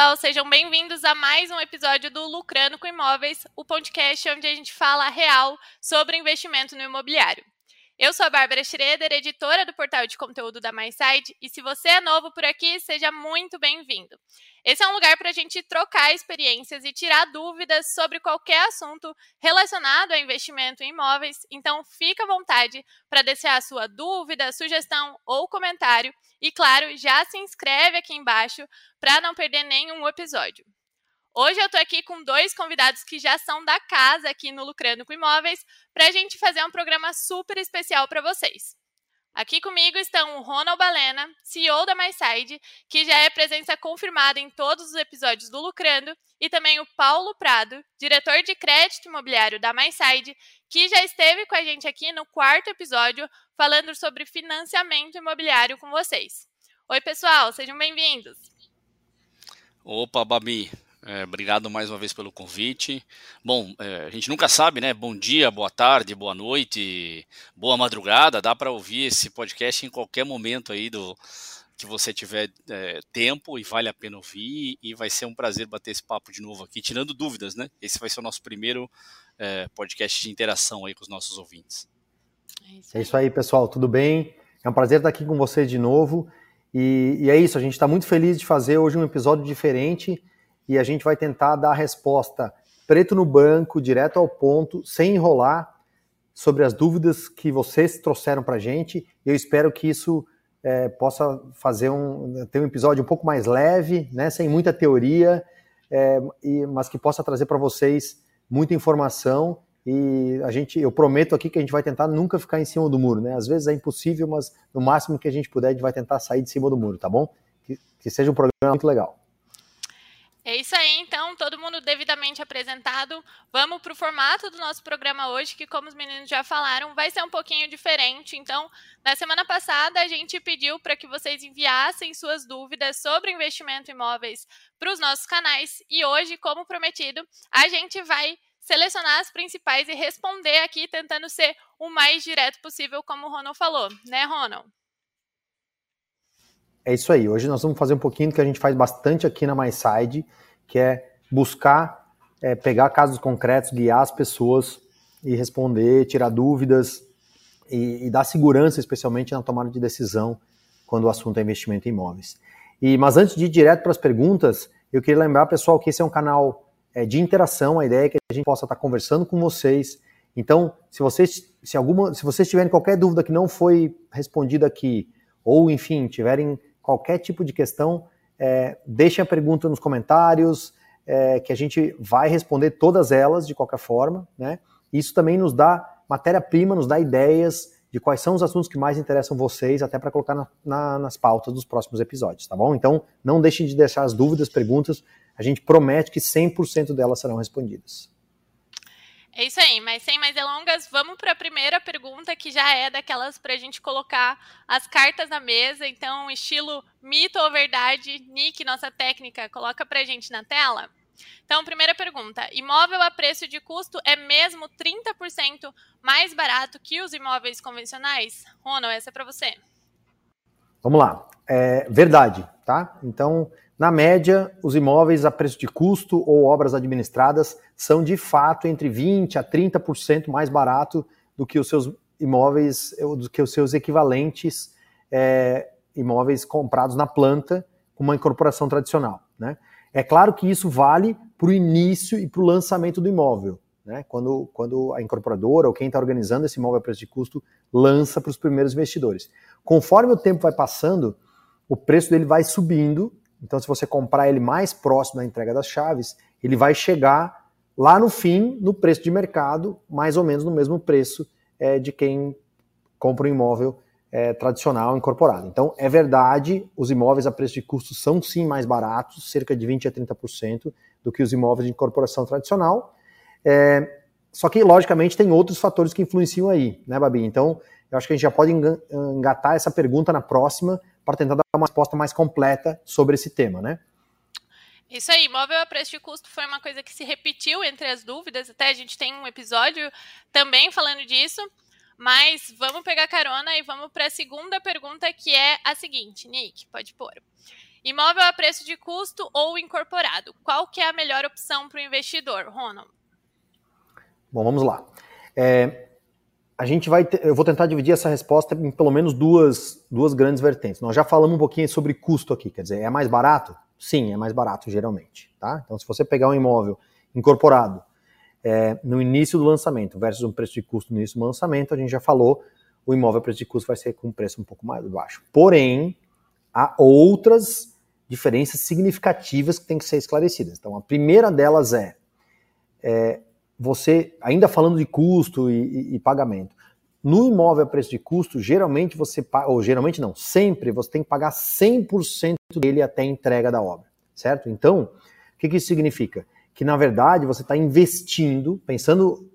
pessoal, sejam bem-vindos a mais um episódio do Lucrando com Imóveis, o podcast onde a gente fala real sobre investimento no imobiliário. Eu sou a Bárbara Schroeder, editora do portal de conteúdo da MySide, e se você é novo por aqui, seja muito bem-vindo. Esse é um lugar para a gente trocar experiências e tirar dúvidas sobre qualquer assunto relacionado a investimento em imóveis, então fica à vontade para deixar a sua dúvida, sugestão ou comentário. E claro, já se inscreve aqui embaixo para não perder nenhum episódio. Hoje eu estou aqui com dois convidados que já são da casa aqui no Lucrando com Imóveis para a gente fazer um programa super especial para vocês. Aqui comigo estão o Ronald Balena, CEO da MySide, que já é presença confirmada em todos os episódios do Lucrando, e também o Paulo Prado, diretor de crédito imobiliário da MySide, que já esteve com a gente aqui no quarto episódio falando sobre financiamento imobiliário com vocês. Oi, pessoal, sejam bem-vindos. Opa, Babi, é, obrigado mais uma vez pelo convite. Bom, é, a gente nunca sabe, né? Bom dia, boa tarde, boa noite, boa madrugada. Dá para ouvir esse podcast em qualquer momento aí do que você tiver é, tempo e vale a pena ouvir. E vai ser um prazer bater esse papo de novo aqui, tirando dúvidas, né? Esse vai ser o nosso primeiro é, podcast de interação aí com os nossos ouvintes. É isso aí, é isso aí pessoal. Tudo bem? É um prazer estar aqui com vocês de novo. E, e é isso, a gente está muito feliz de fazer hoje um episódio diferente e a gente vai tentar dar a resposta preto no branco, direto ao ponto, sem enrolar, sobre as dúvidas que vocês trouxeram para a gente. Eu espero que isso é, possa fazer um, ter um episódio um pouco mais leve, né, sem muita teoria, é, e, mas que possa trazer para vocês muita informação. E a gente, eu prometo aqui que a gente vai tentar nunca ficar em cima do muro, né? Às vezes é impossível, mas no máximo que a gente puder, a gente vai tentar sair de cima do muro, tá bom? Que, que seja um programa muito legal. É isso aí, então, todo mundo devidamente apresentado. Vamos para o formato do nosso programa hoje, que, como os meninos já falaram, vai ser um pouquinho diferente. Então, na semana passada, a gente pediu para que vocês enviassem suas dúvidas sobre investimento imóveis para os nossos canais. E hoje, como prometido, a gente vai selecionar as principais e responder aqui, tentando ser o mais direto possível, como o Ronald falou, né, Ronald? É isso aí. Hoje nós vamos fazer um pouquinho do que a gente faz bastante aqui na MySide, que é buscar é, pegar casos concretos, guiar as pessoas e responder, tirar dúvidas e, e, dar segurança, especialmente na tomada de decisão quando o assunto é investimento em imóveis. E, mas antes de ir direto para as perguntas, eu queria lembrar, pessoal, que esse é um canal é, de interação. A ideia é que a gente possa estar conversando com vocês. Então, se vocês, se alguma, se vocês tiverem qualquer dúvida que não foi respondida aqui, ou enfim, tiverem qualquer tipo de questão, é, deixem a pergunta nos comentários, é, que a gente vai responder todas elas de qualquer forma. Né? Isso também nos dá matéria-prima, nos dá ideias de quais são os assuntos que mais interessam vocês, até para colocar na, na, nas pautas dos próximos episódios, tá bom? Então, não deixem de deixar as dúvidas, perguntas, a gente promete que 100% delas serão respondidas. É isso aí, mas sem mais delongas, vamos para a primeira pergunta, que já é daquelas para a gente colocar as cartas na mesa. Então, estilo mito ou verdade, Nick, nossa técnica, coloca para a gente na tela. Então, primeira pergunta: imóvel a preço de custo é mesmo 30% mais barato que os imóveis convencionais? Ronald, essa é para você. Vamos lá. É verdade, tá? Então, na média, os imóveis a preço de custo ou obras administradas são de fato entre 20 a 30% mais barato do que os seus imóveis, do que os seus equivalentes é, imóveis comprados na planta com uma incorporação tradicional. Né? É claro que isso vale para o início e para o lançamento do imóvel. Né? Quando, quando a incorporadora ou quem está organizando esse imóvel a preço de custo lança para os primeiros investidores. Conforme o tempo vai passando, o preço dele vai subindo então, se você comprar ele mais próximo da entrega das chaves, ele vai chegar lá no fim, no preço de mercado, mais ou menos no mesmo preço é, de quem compra um imóvel é, tradicional incorporado. Então, é verdade, os imóveis a preço de custo são sim mais baratos, cerca de 20% a 30% do que os imóveis de incorporação tradicional. É, só que, logicamente, tem outros fatores que influenciam aí, né, Babi? Então, eu acho que a gente já pode engatar essa pergunta na próxima, para tentar dar uma resposta mais completa sobre esse tema, né? Isso aí, imóvel a preço de custo foi uma coisa que se repetiu entre as dúvidas, até a gente tem um episódio também falando disso, mas vamos pegar carona e vamos para a segunda pergunta, que é a seguinte, Nick, pode pôr. Imóvel a preço de custo ou incorporado? Qual que é a melhor opção para o investidor, Ronald? Bom, vamos lá. É, a gente vai, eu vou tentar dividir essa resposta em pelo menos duas, duas grandes vertentes. Nós já falamos um pouquinho sobre custo aqui, quer dizer, é mais barato? Sim, é mais barato geralmente, tá? Então, se você pegar um imóvel incorporado é, no início do lançamento versus um preço de custo no início do lançamento, a gente já falou, o imóvel preço de custo vai ser com um preço um pouco mais baixo. Porém, há outras diferenças significativas que têm que ser esclarecidas. Então, a primeira delas é, é você, ainda falando de custo e, e, e, pagamento, no imóvel a preço de custo, geralmente você, ou geralmente não, sempre você tem que pagar 100% dele até a entrega da obra, certo? Então, o que, que isso significa? Que na verdade você está investindo, pensando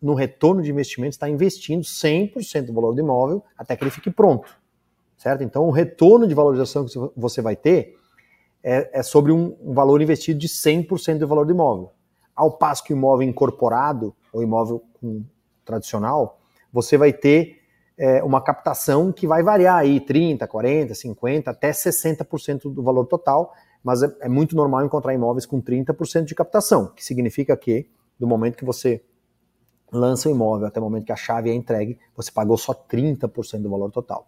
no retorno de investimento, está investindo 100% do valor do imóvel até que ele fique pronto, certo? Então, o retorno de valorização que você vai ter é, é sobre um, um valor investido de 100% do valor do imóvel. Ao passo que o imóvel incorporado, ou imóvel com, tradicional, você vai ter é, uma captação que vai variar aí 30, 40, 50, até 60% do valor total, mas é, é, muito normal encontrar imóveis com 30% de captação, que significa que do momento que você lança o imóvel até o momento que a chave é entregue, você pagou só 30% do valor total.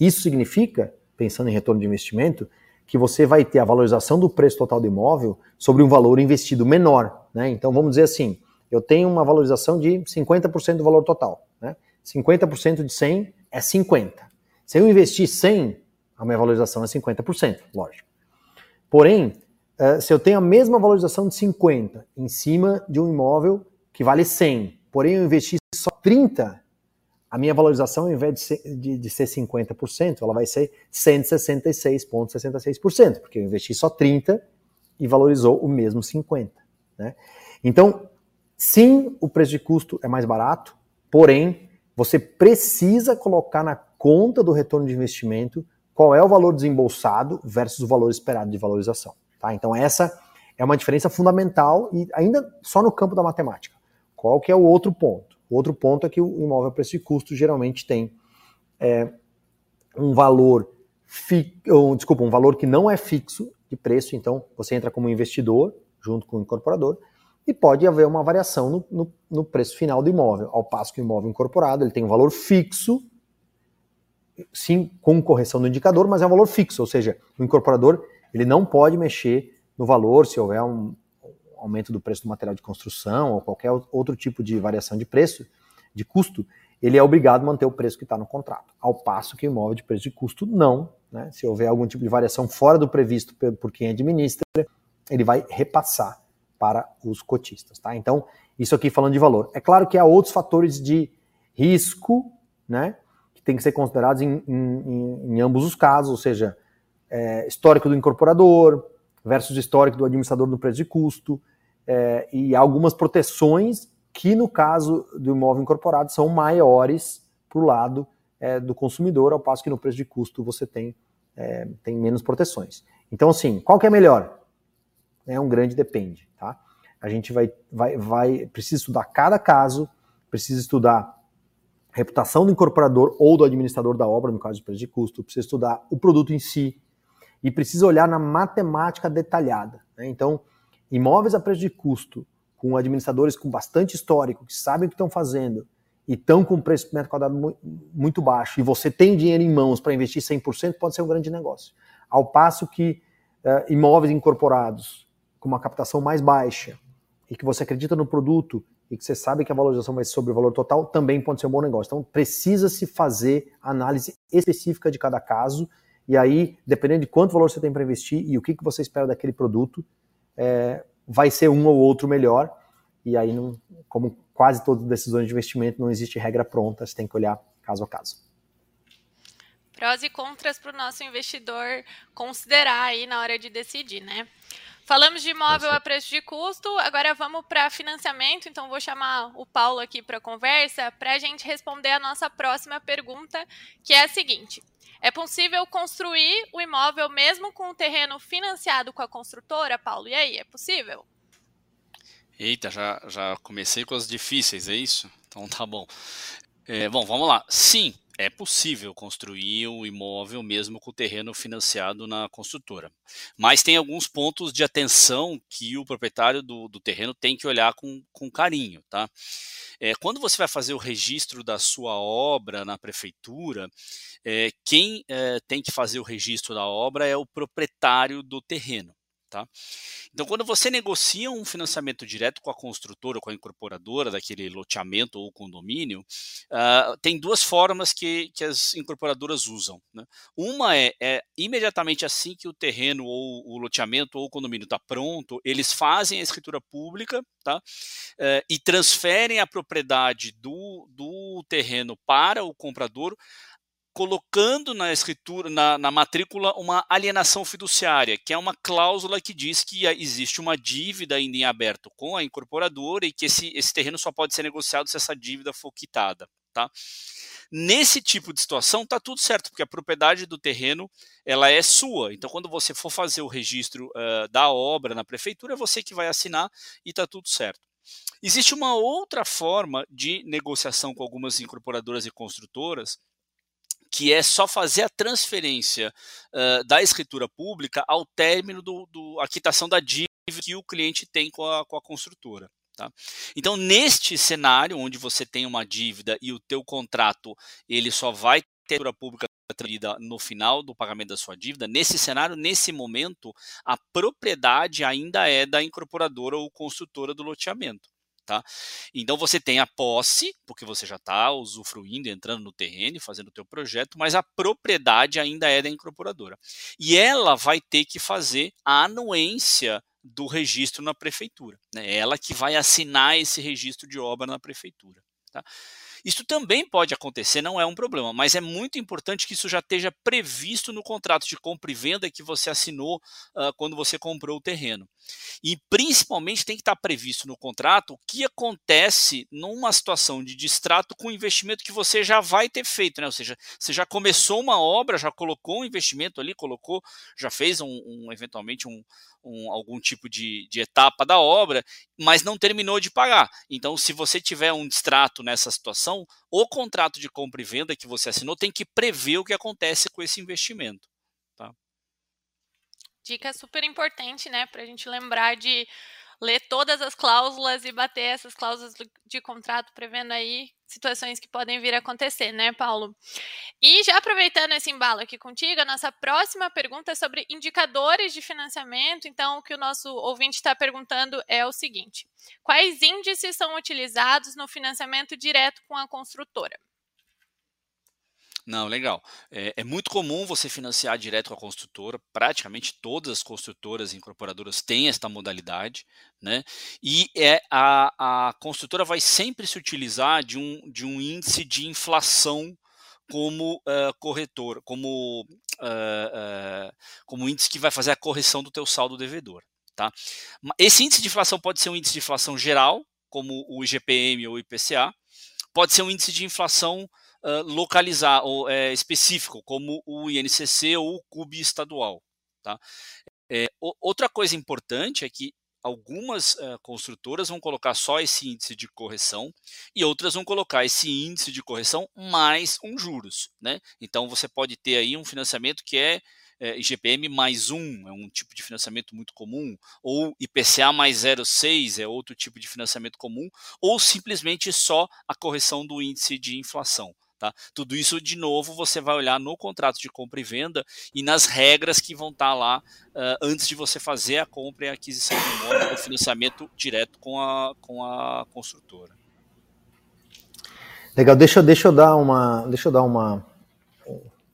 Isso significa, pensando em retorno de investimento, que você vai ter a valorização do preço total do imóvel sobre um valor investido menor. Né? Então vamos dizer assim, eu tenho uma valorização de 50% do valor total. Né? 50% de 100 é 50. Se eu investir 100, a minha valorização é 50%, lógico. Porém, eh, se eu tenho a mesma valorização de 50 em cima de um imóvel que vale 100, porém eu investi só 30, a minha valorização, ao invés de ser, ser 50%, ela vai ser 166,66%, porque eu investi só 30 e valorizou o mesmo 50. Né? Então, sim, o preço de custo é mais barato, porém, você precisa colocar na conta do retorno de investimento qual é o valor desembolsado versus o valor esperado de valorização. Tá? Então, essa é uma diferença fundamental e ainda só no campo da matemática. Qual que é o outro ponto? O outro ponto é que o imóvel a preço de custo geralmente tem é, um valor fi, ou, desculpa, um valor que não é fixo de preço, então você entra como investidor junto com o incorporador e pode haver uma variação no, no, no preço final do imóvel, ao passo que o imóvel incorporado ele tem um valor fixo, sim, com correção do indicador, mas é um valor fixo, ou seja, o incorporador ele não pode mexer no valor se houver um, aumento do preço do material de construção ou qualquer outro tipo de variação de preço, de custo, ele é obrigado a manter o preço que está no contrato. Ao passo que o imóvel de preço de custo não. Né? Se houver algum tipo de variação fora do previsto por quem administra, ele vai repassar para os cotistas. Tá? Então, isso aqui falando de valor. É claro que há outros fatores de risco né, que tem que ser considerados em, em, em ambos os casos, ou seja, é, histórico do incorporador versus histórico do administrador do preço de custo, é, e algumas proteções que, no caso do imóvel incorporado, são maiores para o lado é, do consumidor, ao passo que no preço de custo você tem, é, tem menos proteções. Então, assim, qual que é melhor? É um grande depende, tá? A gente vai, vai, vai precisa estudar cada caso, precisa estudar reputação do incorporador ou do administrador da obra, no caso de preço de custo, precisa estudar o produto em si e precisa olhar na matemática detalhada. Né? Então, imóveis a preço de custo, com administradores com bastante histórico, que sabem o que estão fazendo e estão com preço por metro quadrado muito baixo, e você tem dinheiro em mãos para investir 100%, pode ser um grande negócio. Ao passo que uh, imóveis incorporados, com uma captação mais baixa, e que você acredita no produto e que você sabe que a valorização vai ser sobre o valor total, também pode ser um bom negócio. Então, precisa se fazer análise específica de cada caso, e aí, dependendo de quanto valor você tem para investir e o que, que você espera daquele produto, é, vai ser um ou outro melhor. E aí, não, como quase todas as decisões de investimento, não existe regra pronta, você tem que olhar caso a caso. Prós e contras para o nosso investidor considerar aí na hora de decidir, né? Falamos de imóvel a preço de custo, agora vamos para financiamento. Então, vou chamar o Paulo aqui para a conversa para a gente responder a nossa próxima pergunta, que é a seguinte: é possível construir o imóvel mesmo com o terreno financiado com a construtora, Paulo? E aí, é possível? Eita, já, já comecei com as difíceis, é isso? Então tá bom. É, bom, vamos lá. Sim, é possível construir um imóvel mesmo com o terreno financiado na construtora. Mas tem alguns pontos de atenção que o proprietário do, do terreno tem que olhar com, com carinho. Tá? É, quando você vai fazer o registro da sua obra na prefeitura, é, quem é, tem que fazer o registro da obra é o proprietário do terreno. Tá? Então, quando você negocia um financiamento direto com a construtora ou com a incorporadora daquele loteamento ou condomínio, uh, tem duas formas que, que as incorporadoras usam. Né? Uma é, é, imediatamente assim que o terreno ou o loteamento ou o condomínio está pronto, eles fazem a escritura pública tá? Uh, e transferem a propriedade do, do terreno para o comprador colocando na escritura, na, na, matrícula, uma alienação fiduciária, que é uma cláusula que diz que existe uma dívida ainda em aberto com a incorporadora e que esse, esse terreno só pode ser negociado se essa dívida for quitada. Tá? Nesse tipo de situação, está tudo certo, porque a propriedade do terreno ela é sua. Então, quando você for fazer o registro uh, da obra na prefeitura, é você que vai assinar e está tudo certo. Existe uma outra forma de negociação com algumas incorporadoras e construtoras, que é só fazer a transferência uh, da escritura pública ao término do, do a quitação da dívida que o cliente tem com a, com a construtora. Tá? Então, neste cenário, onde você tem uma dívida e o teu contrato ele só vai ter escritura pública no final do pagamento da sua dívida, nesse cenário, nesse momento, a propriedade ainda é da incorporadora ou construtora do loteamento. Tá? Então você tem a posse, porque você já está usufruindo, entrando no terreno fazendo o teu projeto, mas a propriedade ainda é da incorporadora. E ela vai ter que fazer a anuência do registro na prefeitura. Né? Ela que vai assinar esse registro de obra na prefeitura. Tá? Isso também pode acontecer, não é um problema, mas é muito importante que isso já esteja previsto no contrato de compra e venda que você assinou uh, quando você comprou o terreno. E principalmente tem que estar previsto no contrato o que acontece numa situação de distrato com o investimento que você já vai ter feito, né? Ou seja, você já começou uma obra, já colocou um investimento ali, colocou, já fez um, um eventualmente um, um, algum tipo de, de, etapa da obra, mas não terminou de pagar. Então, se você tiver um distrato nessa situação, o contrato de compra e venda que você assinou tem que prever o que acontece com esse investimento. Tá? Dica super importante, né, para a gente lembrar de ler todas as cláusulas e bater essas cláusulas de contrato, prevendo aí situações que podem vir a acontecer, né, Paulo? E já aproveitando esse embalo aqui contigo, a nossa próxima pergunta é sobre indicadores de financiamento. Então, o que o nosso ouvinte está perguntando é o seguinte: quais índices são utilizados no financiamento direto com a construtora? Não, legal. É, é, muito comum você financiar direto a construtora. Praticamente todas as construtoras e incorporadoras têm esta modalidade, né? E é a, a construtora vai sempre se utilizar de um, de um índice de inflação como uh, corretor, como, uh, uh, como índice que vai fazer a correção do teu saldo devedor. Tá? Esse índice de inflação pode ser um índice de inflação geral, como o IGPM ou o IPCA, pode ser um índice de inflação localizar ou é, específico, como o INCC ou o CUB estadual. Tá? É, outra coisa importante é que algumas uh, construtoras vão colocar só esse índice de correção e outras vão colocar esse índice de correção mais um juros, né? Então você pode ter aí um financiamento que é, é IGPM mais um, é um tipo de financiamento muito comum, ou IPCA mais 0,6 é outro tipo de financiamento comum, ou simplesmente só a correção do índice de inflação. Tá? Tudo isso, de novo, você vai olhar no contrato de compra e venda e nas regras que vão estar tá lá uh, antes de você fazer a compra e a aquisição do imóvel, o financiamento direto com a, com a construtora. Legal, deixa, deixa eu dar uma. Deixa eu dar uma.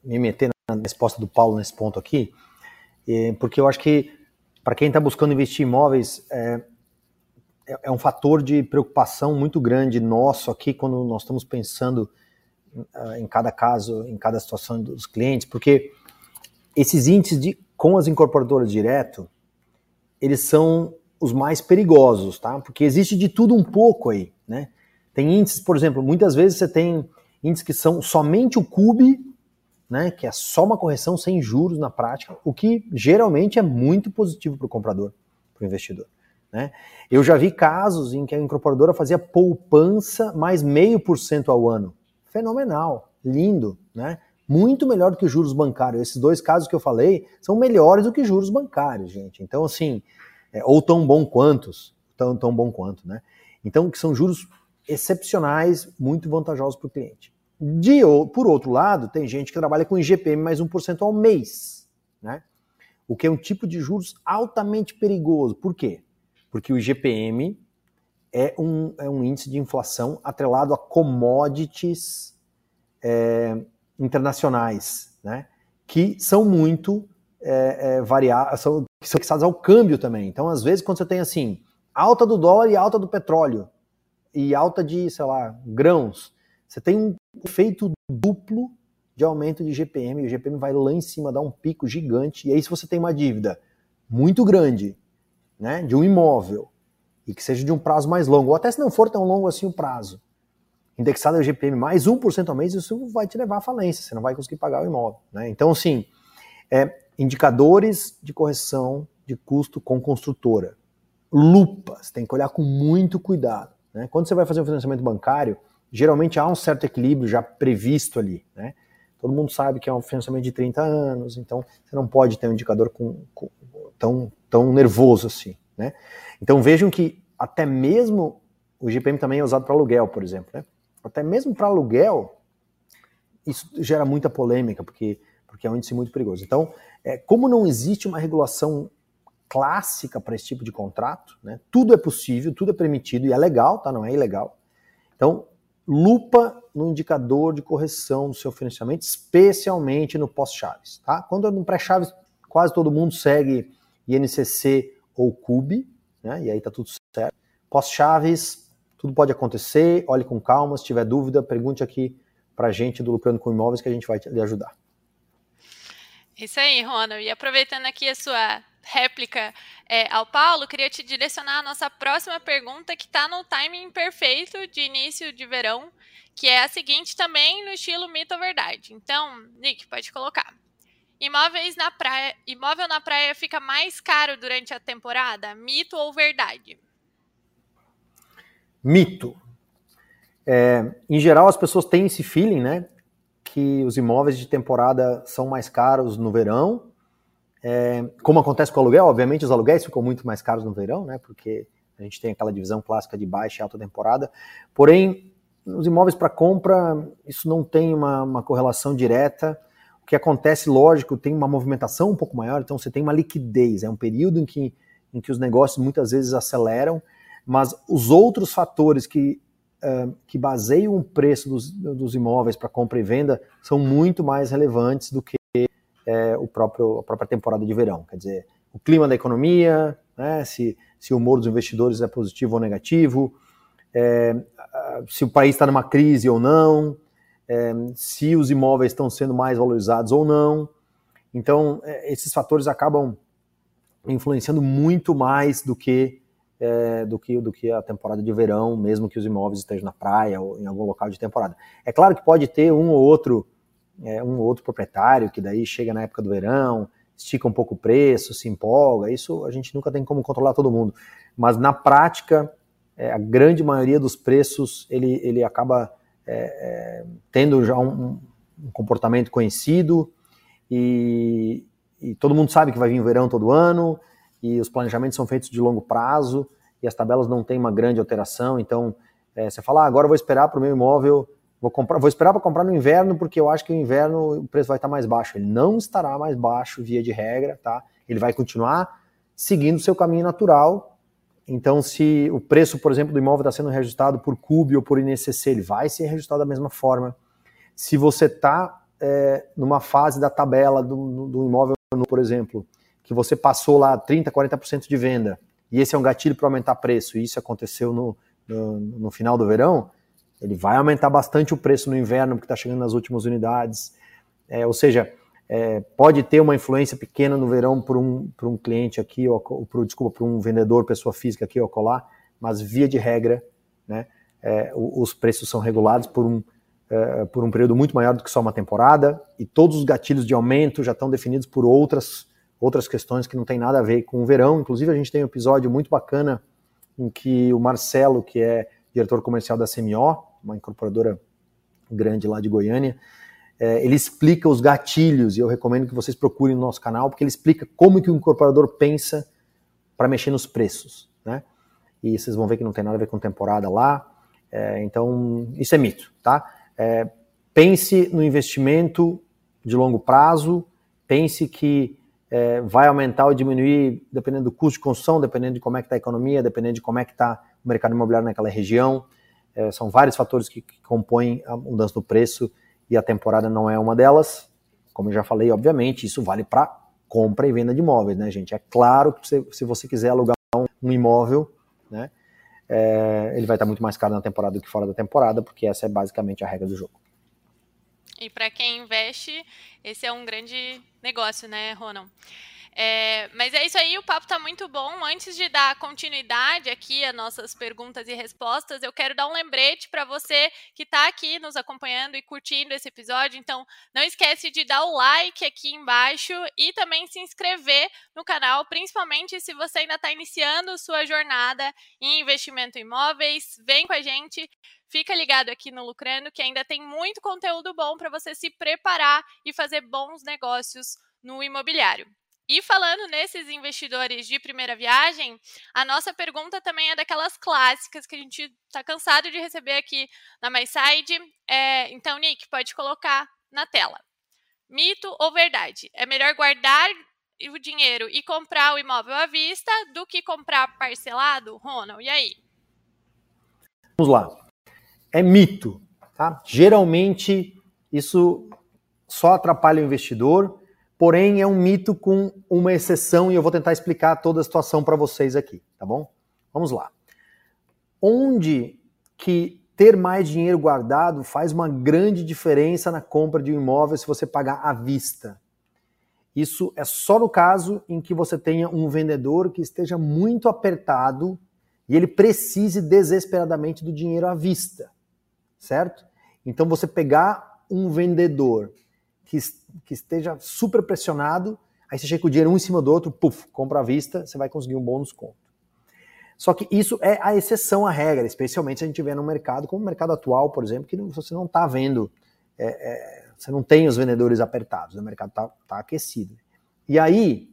me meter na resposta do Paulo nesse ponto aqui, porque eu acho que para quem está buscando investir em imóveis, é, é, é um fator de preocupação muito grande nosso aqui quando nós estamos pensando em cada caso, em cada situação dos clientes, porque esses índices de, com as incorporadoras direto, eles são os mais perigosos, tá? Porque existe de tudo um pouco aí, né? Tem índices, por exemplo, muitas vezes você tem índices que são somente o CUB, né? Que é só uma correção sem juros na prática, o que geralmente é muito positivo para o comprador, para o investidor. Né? Eu já vi casos em que a incorporadora fazia poupança mais meio por cento ao ano fenomenal. lindo, né? Muito melhor do que juros bancários. Esses dois casos que eu falei são melhores do que juros bancários, gente. Então, assim, é, ou tão bom quantos, tão, tão bom quanto, né? Então, que são juros excepcionais, muito vantajosos para o cliente. De, por outro lado, tem gente que trabalha com IGPM mais 1% ao mês, né? O que é um tipo de juros altamente perigoso. Por quê? Porque o IGPM é um, é um índice de inflação atrelado a commodities é, internacionais, né? Que são muito é, é, são, são fixadas ao câmbio também. Então, às vezes, quando você tem assim, alta do dólar e alta do petróleo, e alta de, sei lá, grãos, você tem um efeito duplo de aumento de GPM, e o GPM vai lá em cima, dá um pico gigante, e aí se você tem uma dívida muito grande, né, de um imóvel, e que seja de um prazo mais longo, ou até se não for tão longo assim o prazo, indexado ao GPM mais 1% ao mês, isso vai te levar à falência, você não vai conseguir pagar o imóvel. Né? Então, assim, é, indicadores de correção de custo com construtora. Lupas, tem que olhar com muito cuidado. Né? Quando você vai fazer um financiamento bancário, geralmente há um certo equilíbrio já previsto ali. Né? Todo mundo sabe que é um financiamento de 30 anos, então você não pode ter um indicador com, com, tão, tão nervoso assim. Né? Então vejam que até mesmo o GPM também é usado para aluguel, por exemplo. Né? Até mesmo para aluguel, isso gera muita polêmica, porque, porque é um índice muito perigoso. Então, é, como não existe uma regulação clássica para esse tipo de contrato, né, tudo é possível, tudo é permitido e é legal, tá? não é ilegal. Então, lupa no indicador de correção do seu financiamento, especialmente no pós-chaves. Tá? Quando é no pré-chaves, quase todo mundo segue INCC ou CUB, né? e aí tá tudo certo. Pós-chaves, tudo pode acontecer, olhe com calma, se tiver dúvida, pergunte aqui para a gente do Lucrando com Imóveis que a gente vai lhe ajudar. Isso aí, Ronald. E aproveitando aqui a sua réplica é, ao Paulo, queria te direcionar a nossa próxima pergunta, que está no timing perfeito de início de verão, que é a seguinte também no estilo mito ou verdade. Então, Nick, pode colocar. Imóveis na praia, imóvel na praia fica mais caro durante a temporada? Mito ou verdade? Mito. É, em geral, as pessoas têm esse feeling, né? Que os imóveis de temporada são mais caros no verão. É, como acontece com o aluguel, obviamente os aluguéis ficam muito mais caros no verão, né? Porque a gente tem aquela divisão clássica de baixa e alta temporada. Porém, os imóveis para compra, isso não tem uma, uma correlação direta o que acontece, lógico, tem uma movimentação um pouco maior, então você tem uma liquidez, é um período em que, em que os negócios muitas vezes aceleram, mas os outros fatores que, uh, que baseiam o preço dos, dos imóveis para compra e venda são muito mais relevantes do que é, o próprio, a própria temporada de verão. Quer dizer, o clima da economia, né, se, se o humor dos investidores é positivo ou negativo, é, se o país está numa crise ou não, é, se os imóveis estão sendo mais valorizados ou não. Então, é, esses fatores acabam influenciando muito mais do que, é, do que do que a temporada de verão, mesmo que os imóveis estejam na praia ou em algum local de temporada. É claro que pode ter um ou outro é, um ou outro proprietário que daí chega na época do verão, estica um pouco o preço, se empolga. Isso a gente nunca tem como controlar todo mundo. Mas na prática, é, a grande maioria dos preços ele, ele acaba é, tendo já um, um, comportamento conhecido e, e, todo mundo sabe que vai vir o verão todo ano e os planejamentos são feitos de longo prazo e as tabelas não têm uma grande alteração. Então, é, você fala, ah, agora eu vou esperar para o meu imóvel, vou, comprar, vou esperar para comprar no inverno porque eu acho que no inverno o preço vai estar mais baixo. Ele não estará mais baixo via de regra, tá? Ele vai continuar seguindo o seu caminho natural então, se o preço, por exemplo, do imóvel está sendo reajustado por CUB ou por INCC, ele vai ser reajustado da mesma forma. Se você está é, numa fase da tabela do, do imóvel, por exemplo, que você passou lá 30%, 40% de venda, e esse é um gatilho para aumentar preço, e isso aconteceu no, no, no, final do verão, ele vai aumentar bastante o preço no inverno, porque está chegando nas últimas unidades. É, ou seja, é, pode ter uma influência pequena no verão para um, um cliente aqui, ou, ou pro, desculpa, para um vendedor, pessoa física aqui ou colar, mas via de regra, né, é, os preços são regulados por um, é, por um período muito maior do que só uma temporada, e todos os gatilhos de aumento já estão definidos por outras, outras questões que não tem nada a ver com o verão. Inclusive, a gente tem um episódio muito bacana em que o Marcelo, que é diretor comercial da CMO, uma incorporadora grande lá de Goiânia. É, ele explica os gatilhos, e eu recomendo que vocês procurem no nosso canal, porque ele explica como que o incorporador pensa para mexer nos preços. Né? E vocês vão ver que não tem nada a ver com temporada lá. É, então, isso é mito, tá? É, pense no investimento de longo prazo, pense que é, vai aumentar ou diminuir dependendo do custo de construção, dependendo de como é que está a economia, dependendo de como é que está o mercado imobiliário naquela região. É, são vários fatores que, que, compõem a mudança do preço e a temporada não é uma delas. Como eu já falei, obviamente, isso vale para compra e venda de imóveis, né, gente? É claro que se, se você quiser alugar um, um imóvel, né, é, ele vai estar muito mais caro na temporada do que fora da temporada, porque essa é basicamente a regra do jogo. E para quem investe, esse é um grande negócio, né, Ronald? É, mas é isso aí, o papo está muito bom. Antes de dar continuidade aqui às nossas perguntas e respostas, eu quero dar um lembrete para você que está aqui nos acompanhando e curtindo esse episódio. Então, não esquece de dar o like aqui embaixo e também se inscrever no canal, principalmente se você ainda está iniciando sua jornada em investimento em imóveis. Vem com a gente. Fica ligado aqui no Lucrando que ainda tem muito conteúdo bom para você se preparar e fazer bons negócios no imobiliário. E falando nesses investidores de primeira viagem, a nossa pergunta também é daquelas clássicas que a gente está cansado de receber aqui na MySide. É, então, Nick, pode colocar na tela. Mito ou verdade? É melhor guardar o dinheiro e comprar o imóvel à vista do que comprar parcelado? Ronald, e aí? Vamos lá. É mito. Tá? Geralmente, isso só atrapalha o investidor Porém, é um mito com uma exceção e eu vou tentar explicar toda a situação para vocês aqui, tá bom? Vamos lá. Onde que ter mais dinheiro guardado faz uma grande diferença na compra de um imóvel se você pagar à vista? Isso é só no caso em que você tenha um vendedor que esteja muito apertado e ele precise desesperadamente do dinheiro à vista, certo? Então você pegar um vendedor que, que esteja super pressionado, aí você chega o dinheiro um em cima do outro, puf, compra à vista, você vai conseguir um bom desconto. Só que isso é a exceção à regra, especialmente se a gente vê no mercado, como o mercado atual, por exemplo, que você não está vendo, é, é, você não tem os vendedores apertados, o mercado está tá aquecido. E aí,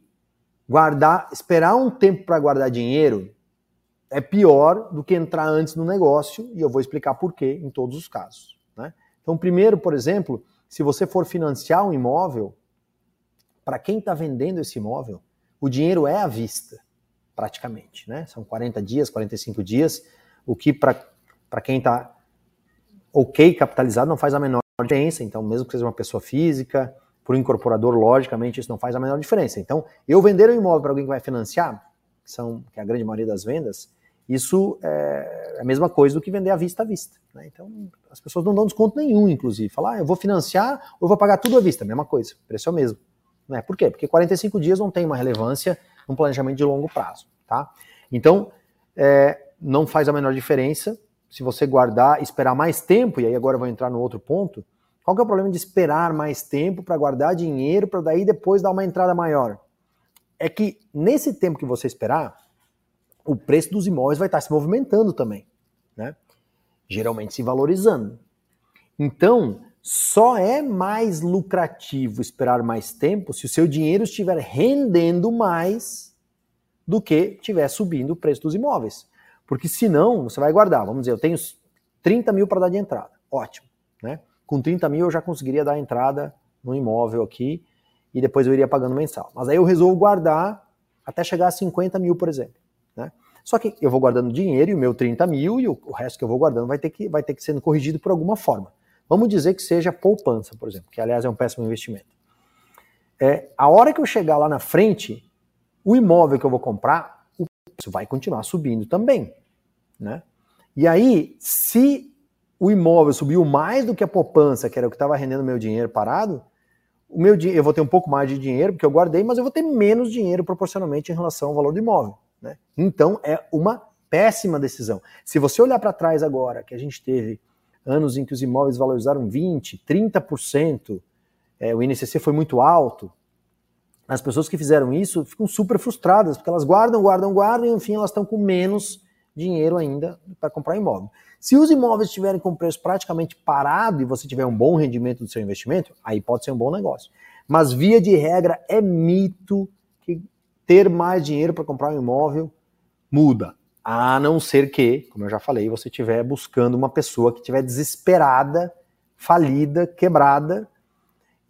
guardar, esperar um tempo para guardar dinheiro é pior do que entrar antes no negócio, e eu vou explicar por quê em todos os casos. Né? Então, primeiro, por exemplo, se você for financiar um imóvel, para quem está vendendo esse imóvel, o dinheiro é à vista, praticamente. Né? São 40 dias, 45 dias, o que para quem está ok capitalizado não faz a menor diferença. Então, mesmo que seja uma pessoa física, para o incorporador, logicamente, isso não faz a menor diferença. Então, eu vender um imóvel para alguém que vai financiar, que, são, que é a grande maioria das vendas, isso é a mesma coisa do que vender à vista à vista. Né? Então, as pessoas não dão desconto nenhum, inclusive. Falar, ah, eu vou financiar ou eu vou pagar tudo à vista. Mesma coisa, o preço é o mesmo. Né? Por quê? Porque 45 dias não tem uma relevância num planejamento de longo prazo. Tá? Então, é, não faz a menor diferença se você guardar, esperar mais tempo, e aí agora eu vou entrar no outro ponto. Qual que é o problema de esperar mais tempo para guardar dinheiro para daí depois dar uma entrada maior? É que nesse tempo que você esperar, o preço dos imóveis vai estar se movimentando também, né? Geralmente se valorizando. Então, só é mais lucrativo esperar mais tempo se o seu dinheiro estiver rendendo mais do que estiver subindo o preço dos imóveis. Porque senão, você vai guardar, vamos dizer, eu tenho 30 mil para dar de entrada. Ótimo. Né? Com 30 mil eu já conseguiria dar entrada no imóvel aqui e depois eu iria pagando mensal. Mas aí eu resolvo guardar até chegar a 50 mil, por exemplo. Né? Só que eu vou guardando dinheiro e o meu 30 mil e o, resto que eu vou guardando vai ter que, vai ter que sendo corrigido por alguma forma. Vamos dizer que seja poupança, por exemplo, que aliás é um péssimo investimento. É, a hora que eu chegar lá na frente, o imóvel que eu vou comprar, o preço vai continuar subindo também. Né? E aí, se o imóvel subiu mais do que a poupança, que era o que estava rendendo meu dinheiro parado, o meu eu vou ter um pouco mais de dinheiro, porque eu guardei, mas eu vou ter menos dinheiro proporcionalmente em relação ao valor do imóvel. Né? Então é uma péssima decisão. Se você olhar para trás agora, que a gente teve anos em que os imóveis valorizaram 20%, 30%, é, o INCC foi muito alto, as pessoas que fizeram isso ficam super frustradas, porque elas guardam, guardam, guardam, e enfim elas estão com menos dinheiro ainda para comprar imóvel. Se os imóveis estiverem com preço praticamente parado e você tiver um bom rendimento do seu investimento, aí pode ser um bom negócio. Mas via de regra é mito ter mais dinheiro para comprar um imóvel muda. A não ser que, como eu já falei, você estiver buscando uma pessoa que estiver desesperada, falida, quebrada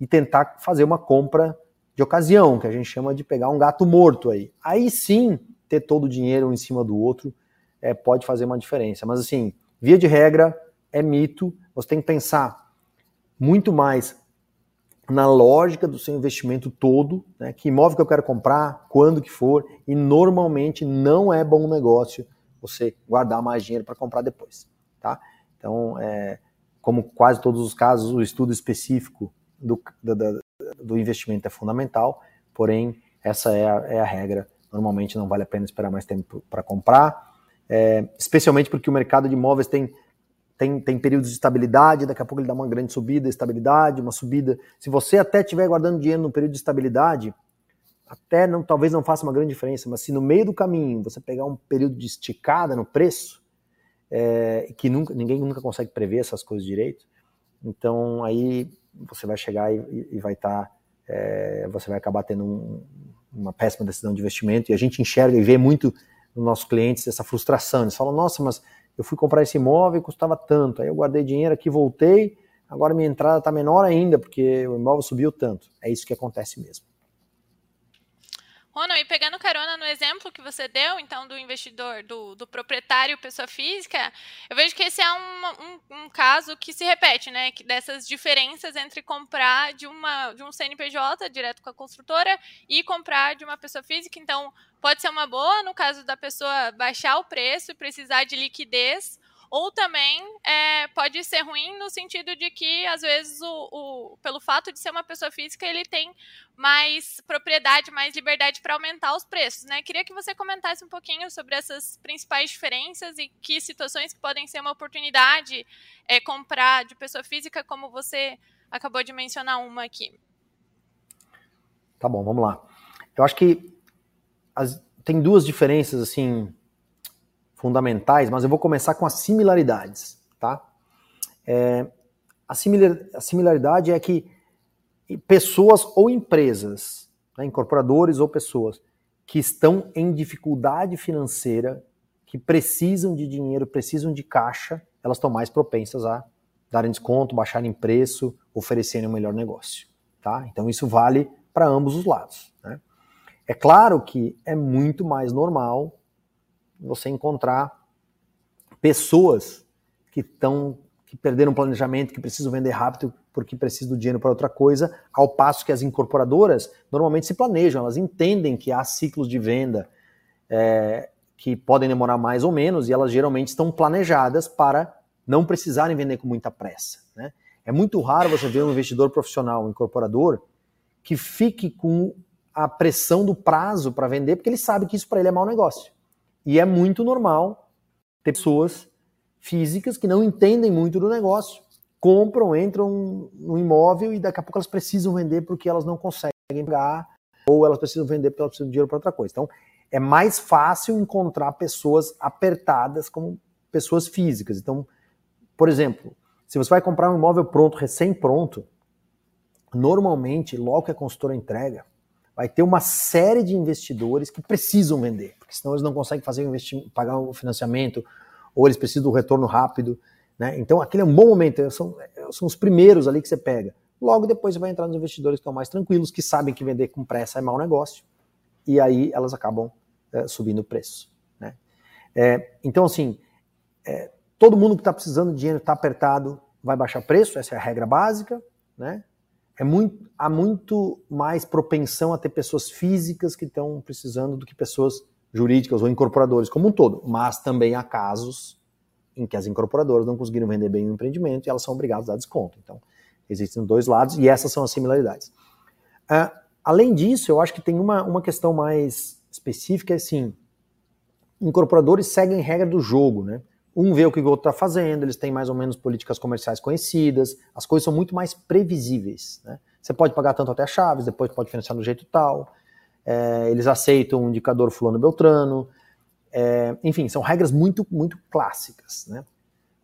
e tentar fazer uma compra de ocasião, que a gente chama de pegar um gato morto aí. Aí sim, ter todo o dinheiro um em cima do outro é, pode fazer uma diferença. Mas assim, via de regra, é mito. Você tem que pensar muito mais na lógica do seu investimento todo, né? que imóvel que eu quero comprar, quando que for, e normalmente não é bom negócio você guardar mais dinheiro para comprar depois, tá? Então, é, como quase todos os casos, o estudo específico do, do, do investimento é fundamental, porém, essa é a, é a, regra. Normalmente não vale a pena esperar mais tempo para comprar, é, especialmente porque o mercado de imóveis tem tem, tem períodos de estabilidade, daqui a pouco ele dá uma grande subida, estabilidade, uma subida. Se você até estiver guardando dinheiro no período de estabilidade, até não, talvez não faça uma grande diferença, mas se no meio do caminho você pegar um período de esticada no preço, é, que nunca, ninguém nunca consegue prever essas coisas direito, então aí você vai chegar e, e vai estar, tá, é, você vai acabar tendo um, uma péssima decisão de investimento, e a gente enxerga e vê muito nos nossos clientes essa frustração, eles falam, nossa, mas eu fui comprar esse imóvel e custava tanto. Aí eu guardei dinheiro aqui, voltei, agora minha entrada está menor ainda, porque o imóvel subiu tanto. É isso que acontece mesmo. Ronald, e pegando carona no exemplo que você deu, então, do investidor, do, do proprietário, pessoa física, eu vejo que esse é um, um, um, caso que se repete, né? Que dessas diferenças entre comprar de, uma, de um CNPJ direto com a construtora e comprar de uma pessoa física. Então, pode ser uma boa no caso da pessoa baixar o preço e precisar de liquidez ou também é, pode ser ruim no sentido de que, às vezes, o, o, pelo fato de ser uma pessoa física, ele tem mais propriedade, mais liberdade para aumentar os preços. Né? Queria que você comentasse um pouquinho sobre essas principais diferenças e que situações que podem ser uma oportunidade é, comprar de pessoa física, como você acabou de mencionar uma aqui. Tá bom, vamos lá. Eu acho que as, tem duas diferenças assim fundamentais, mas eu vou começar com as similaridades, tá? É, a, similar, a, similaridade é que pessoas ou empresas, né, incorporadores ou pessoas que estão em dificuldade financeira, que precisam de dinheiro, precisam de caixa, elas estão mais propensas a darem desconto, baixarem preço, oferecerem um melhor negócio, tá? Então isso vale para ambos os lados, né? É claro que é muito mais normal você encontrar pessoas que estão que perderam o planejamento, que precisam vender rápido porque precisam do dinheiro para outra coisa, ao passo que as incorporadoras normalmente se planejam, elas entendem que há ciclos de venda é, que podem demorar mais ou menos e elas geralmente estão planejadas para não precisarem vender com muita pressa. Né? É muito raro você ver um investidor profissional, um incorporador, que fique com a pressão do prazo para vender, porque ele sabe que isso para ele é mau negócio. E é muito normal ter pessoas físicas que não entendem muito do negócio, compram, entram no imóvel e daqui a pouco elas precisam vender porque elas não conseguem pagar, ou elas precisam vender porque elas precisam de dinheiro para outra coisa. Então, é mais fácil encontrar pessoas apertadas como pessoas físicas. Então, por exemplo, se você vai comprar um imóvel pronto, recém-pronto, normalmente, logo que a consultora entrega, vai ter uma série de investidores que precisam vender, porque senão eles não conseguem fazer o pagar o financiamento, ou eles precisam do retorno rápido. Né? Então, aquele é um bom momento, são, são os primeiros ali que você pega. Logo depois você vai entrar nos investidores que estão mais tranquilos, que sabem que vender com pressa é mau negócio, e aí elas acabam é, subindo o preço. Né? É, então, assim, é, todo mundo que está precisando de dinheiro está apertado, vai baixar preço, essa é a regra básica, né? é muito, há muito mais propensão a ter pessoas físicas que estão precisando do que pessoas jurídicas ou incorporadores como um todo. Mas também há casos em que as incorporadoras não conseguiram vender bem o empreendimento e elas são obrigadas a dar desconto. Então, existem dois lados e essas são as similaridades. Uh, além disso, eu acho que tem uma, uma questão mais específica, é assim, incorporadores seguem regra do jogo, né? Um vê o que o outro está fazendo, eles têm mais ou menos políticas comerciais conhecidas, as coisas são muito mais previsíveis. Né? Você pode pagar tanto até a chaves, depois pode financiar do jeito tal, é, eles aceitam um indicador fulano beltrano, É, enfim, são regras muito, muito clássicas. Né?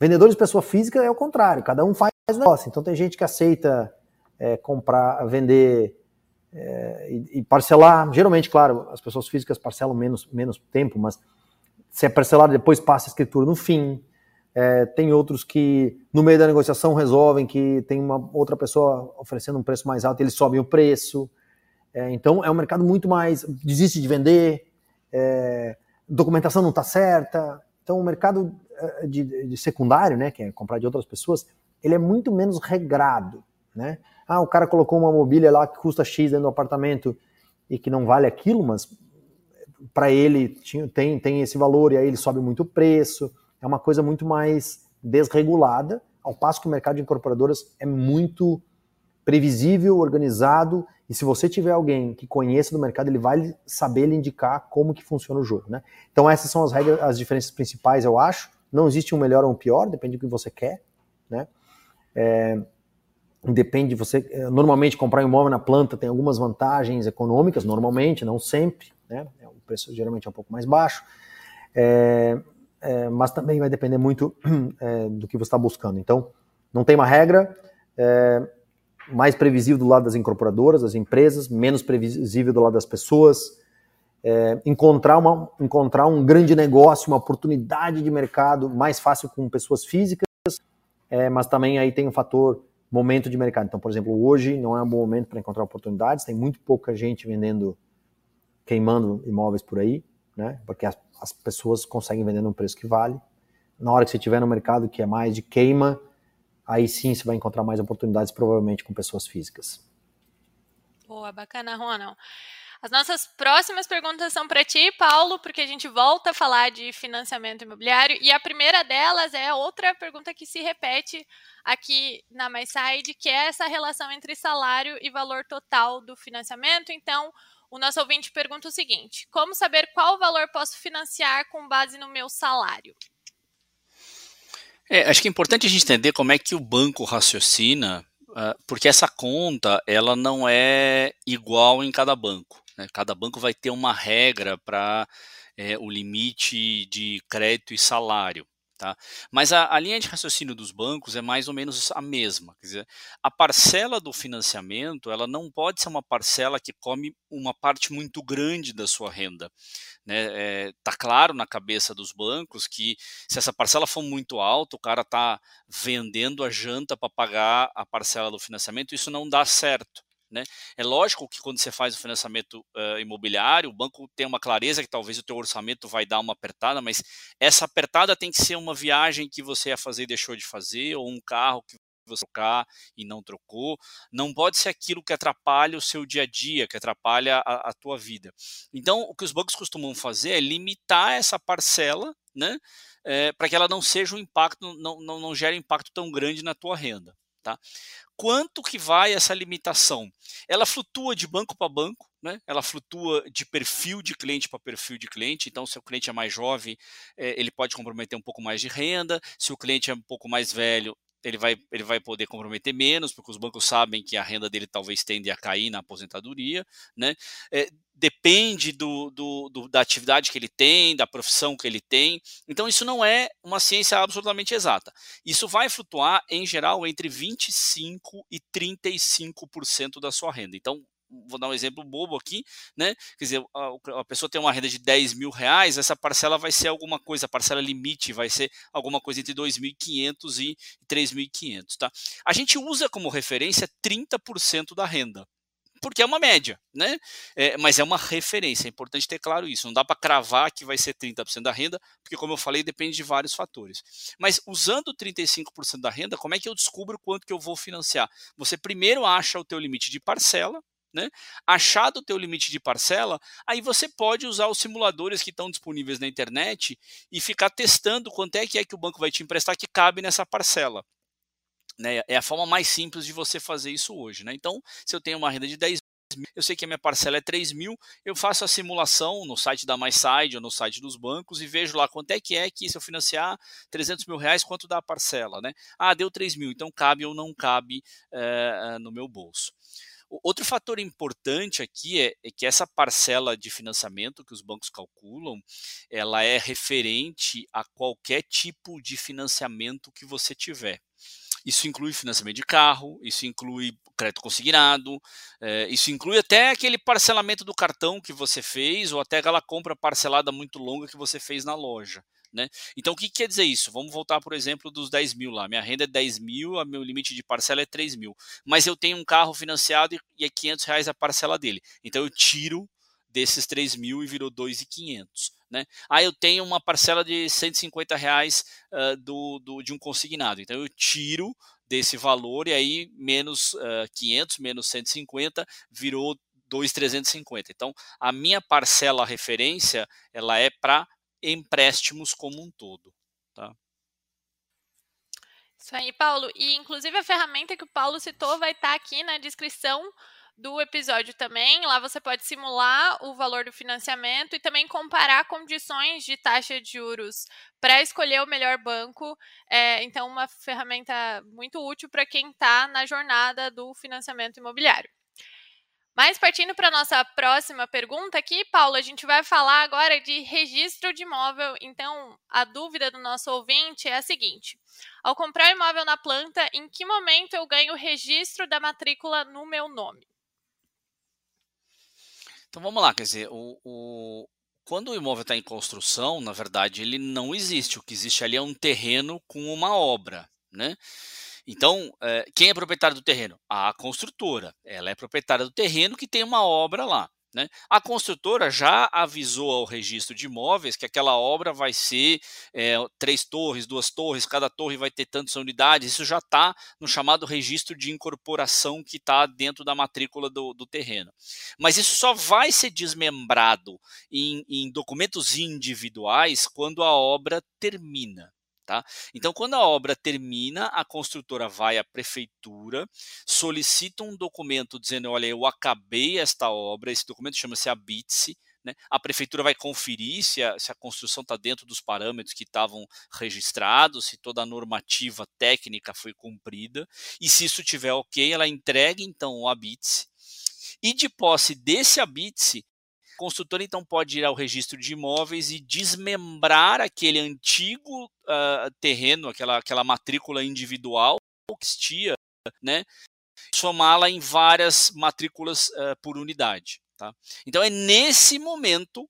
Vendedores de pessoa física é o contrário, cada um faz o negócio. Então tem gente que aceita é, comprar, vender é, e, e, parcelar. Geralmente, claro, as pessoas físicas parcelam menos, menos tempo, mas se é parcelado depois passa a escritura no fim. É, tem outros que no meio da negociação resolvem que tem uma outra pessoa oferecendo um preço mais alto, eles sobem o preço. É, então é um mercado muito mais desiste de vender, é, documentação não está certa. Então o mercado é, de, de, secundário, né, que é comprar de outras pessoas, ele é muito menos regrado, né? Ah, o cara colocou uma mobília lá que custa X dentro do apartamento e que não vale aquilo, mas para ele tem, tem esse valor e aí ele sobe muito o preço. É uma coisa muito mais desregulada, ao passo que o mercado de incorporadoras é muito previsível, organizado, e se você tiver alguém que conheça do mercado, ele vai saber lhe indicar como que funciona o jogo, né? Então essas são as regras, as diferenças principais, eu acho. Não existe um melhor ou um pior, depende do que você quer, né? É, Depende, você eh, normalmente comprar imóvel na planta tem algumas vantagens econômicas, normalmente, não sempre, né? É, o preço geralmente é um pouco mais baixo, é, é, mas também vai depender muito é, do que você está buscando. Então, não tem uma regra, é, mais previsível do lado das incorporadoras, das empresas, menos previsível do lado das pessoas. É, encontrar, uma, encontrar um grande negócio, uma oportunidade de mercado mais fácil com pessoas físicas, mas também aí tem o um fator momento de mercado. Então, por exemplo, hoje não é um bom momento para encontrar oportunidades, tem muito pouca gente vendendo, queimando imóveis por aí, né? Porque as, as pessoas conseguem vender num preço que vale. Na hora que você estiver no mercado que é mais de queima, aí sim você vai encontrar mais oportunidades, provavelmente com pessoas físicas. Boa, bacana, Ronald. As nossas próximas perguntas são para ti, Paulo, porque a gente volta a falar de financiamento imobiliário. E a primeira delas é outra pergunta que se repete aqui na MySide, que é essa relação entre salário e valor total do financiamento. Então, o nosso ouvinte pergunta o seguinte: como saber qual valor posso financiar com base no meu salário? É, acho que é importante a gente entender como é que o banco raciocina, ah, porque essa conta ela não é igual em cada banco. Né? Cada banco vai ter uma regra para é, o limite de crédito e salário. Tá? Mas a, a, linha de raciocínio dos bancos é mais ou menos a mesma. Quer dizer, a parcela do financiamento ela não pode ser uma parcela que come uma parte muito grande da sua renda. Né? é, tá claro na cabeça dos bancos que se essa parcela for muito alta, o cara está vendendo a janta para pagar a parcela do financiamento, isso não dá certo. Né? É lógico que quando você faz o financiamento uh, imobiliário, o banco tem uma clareza que talvez o teu orçamento vai dar uma apertada, mas essa apertada tem que ser uma viagem que você ia fazer e deixou de fazer, ou um carro que você trocar e não trocou. Não pode ser aquilo que atrapalha o seu dia a dia, que atrapalha a, a tua vida. Então, o que os bancos costumam fazer é limitar essa parcela, né? É, para que ela não seja um impacto, não, não, não gere impacto tão grande na tua renda. Tá? Quanto que vai essa limitação? Ela flutua de banco para banco, né? ela flutua de perfil de cliente para perfil de cliente. Então, se o cliente é mais jovem, é, ele pode comprometer um pouco mais de renda. Se o cliente é um pouco mais velho, ele vai, ele vai poder comprometer menos, porque os bancos sabem que a renda dele talvez tende a cair na aposentadoria, né? É, depende do, do, do, da atividade que ele tem, da profissão que ele tem. Então, isso não é uma ciência absolutamente exata. Isso vai flutuar, em geral, entre 25% e 35% da sua renda. Então, vou dar um exemplo bobo aqui, né? Quer dizer, a, a, pessoa tem uma renda de 10 mil reais, essa parcela vai ser alguma coisa, a parcela limite vai ser alguma coisa entre 2.500 e 3.500, tá? A gente usa como referência 30% da renda, porque é uma média, né? É, mas é uma referência, é importante ter claro isso. Não dá para cravar que vai ser 30% da renda, porque, como eu falei, depende de vários fatores. Mas usando 35% da renda, como é que eu descubro quanto que eu vou financiar? Você primeiro acha o teu limite de parcela, né? Achado o teu limite de parcela, aí você pode usar os simuladores que estão disponíveis na internet e ficar testando quanto é que é que o banco vai te emprestar que cabe nessa parcela. Né? É a forma mais simples de você fazer isso hoje. Né? Então, se eu tenho uma renda de 10 mil, eu sei que a minha parcela é 3 mil, eu faço a simulação no site da MySide ou no site dos bancos e vejo lá quanto é que é que se eu financiar 300 mil reais, quanto dá a parcela, né? Ah, deu 3 mil, então cabe ou não cabe é, no meu bolso. Outro fator importante aqui é, é, que essa parcela de financiamento que os bancos calculam, ela é referente a qualquer tipo de financiamento que você tiver. Isso inclui financiamento de carro, isso inclui crédito consignado, é, isso inclui até aquele parcelamento do cartão que você fez, ou até aquela compra parcelada muito longa que você fez na loja. Né? Então, o que quer dizer isso? Vamos voltar, por exemplo, dos 10 mil lá. Minha renda é 10 mil, meu limite de parcela é 3 mil. Mas eu tenho um carro financiado e é 500 reais a parcela dele. Então, eu tiro desses 3 mil e virou 2.500. Né? Ah, eu tenho uma parcela de 150 reais uh, do, do, de um consignado. Então, eu tiro desse valor e aí menos uh, 500, menos 150, virou 2,350. Então, a minha parcela referência, ela é para empréstimos como um todo. Tá? Isso aí, Paulo. E inclusive a ferramenta que o Paulo citou vai estar tá aqui na descrição do episódio também. Lá você pode simular o valor do financiamento e também comparar condições de taxa de juros para escolher o melhor banco. É, então, uma ferramenta muito útil para quem está na jornada do financiamento imobiliário. Mas partindo para a nossa próxima pergunta aqui, Paulo, a gente vai falar agora de registro de imóvel. Então, a dúvida do nosso ouvinte é a seguinte: ao comprar imóvel na planta, em que momento eu ganho o registro da matrícula no meu nome? Então vamos lá, quer dizer, o, o quando o imóvel está em construção, na verdade, ele não existe. O que existe ali é um terreno com uma obra, né? Então, é, quem é proprietário do terreno? A construtora. Ela é proprietária do terreno que tem uma obra lá. Né? A construtora já avisou ao registro de imóveis que aquela obra vai ser é, três torres, duas torres, cada torre vai ter tantas unidades. Isso já está no chamado registro de incorporação que está dentro da matrícula do, do, terreno. Mas isso só vai ser desmembrado em, em documentos individuais quando a obra termina. Tá? Então, quando a obra termina, a construtora vai à prefeitura, solicita um documento dizendo: olha, eu acabei esta obra, esse documento chama-se habite né? A prefeitura vai conferir se a, se a construção está dentro dos parâmetros que estavam registrados, se toda a normativa técnica foi cumprida, e se isso estiver ok, ela entrega então o habite e de posse desse habite construtora então pode ir ao registro de imóveis e desmembrar aquele antigo uh, terreno, aquela, aquela matrícula individual que existia, né? somá-la em várias matrículas uh, por unidade. Tá? Então é nesse momento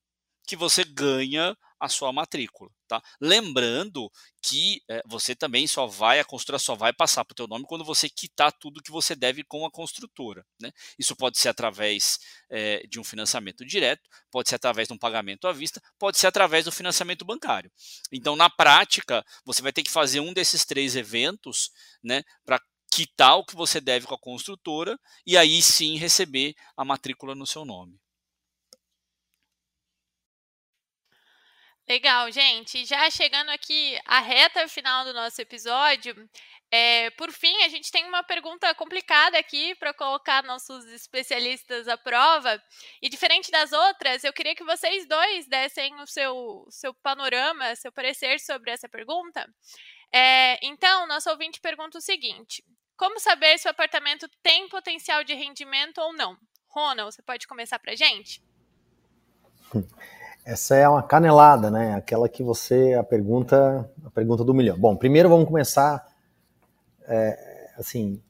que você ganha a sua matrícula. Tá? Lembrando que é, você também só vai, a construtora só vai passar para o teu nome quando você quitar tudo que você deve com a construtora. Né? Isso pode ser através é, de um financiamento direto, pode ser através de um pagamento à vista, pode ser através do financiamento bancário. Então, na prática, você vai ter que fazer um desses três eventos né, para quitar o que você deve com a construtora e aí sim receber a matrícula no seu nome. Legal, gente. Já chegando aqui à reta final do nosso episódio, é, por fim, a gente tem uma pergunta complicada aqui para colocar nossos especialistas à prova. E diferente das outras, eu queria que vocês dois dessem o seu, seu panorama, seu parecer sobre essa pergunta. É, então, nosso ouvinte pergunta o seguinte: Como saber se o apartamento tem potencial de rendimento ou não? Ronald, você pode começar para gente? Essa é uma canelada, né? Aquela que você a pergunta, a pergunta do milhão. Bom, primeiro vamos começar é, assim